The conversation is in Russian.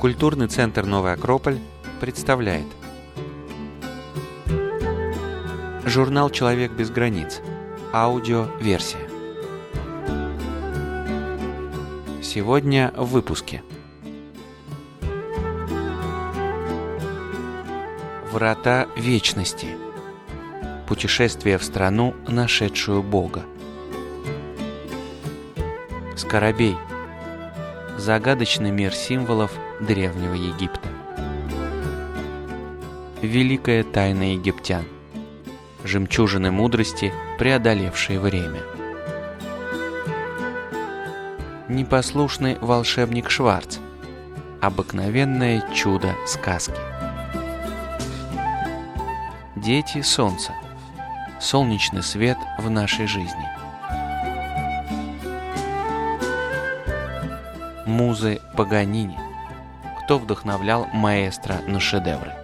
Культурный центр «Новый Акрополь» представляет. Журнал «Человек без границ» Аудиоверсия. Сегодня в выпуске. Врата Вечности. Путешествие в страну, нашедшую Бога. Скоробей Загадочный мир символов Древнего Египта. Великая тайна египтян. Жемчужины мудрости, преодолевшие время. Непослушный волшебник Шварц. Обыкновенное чудо сказки. Дети Солнца. Солнечный свет в нашей жизни Музы Паганини Кто вдохновлял маэстро на шедевры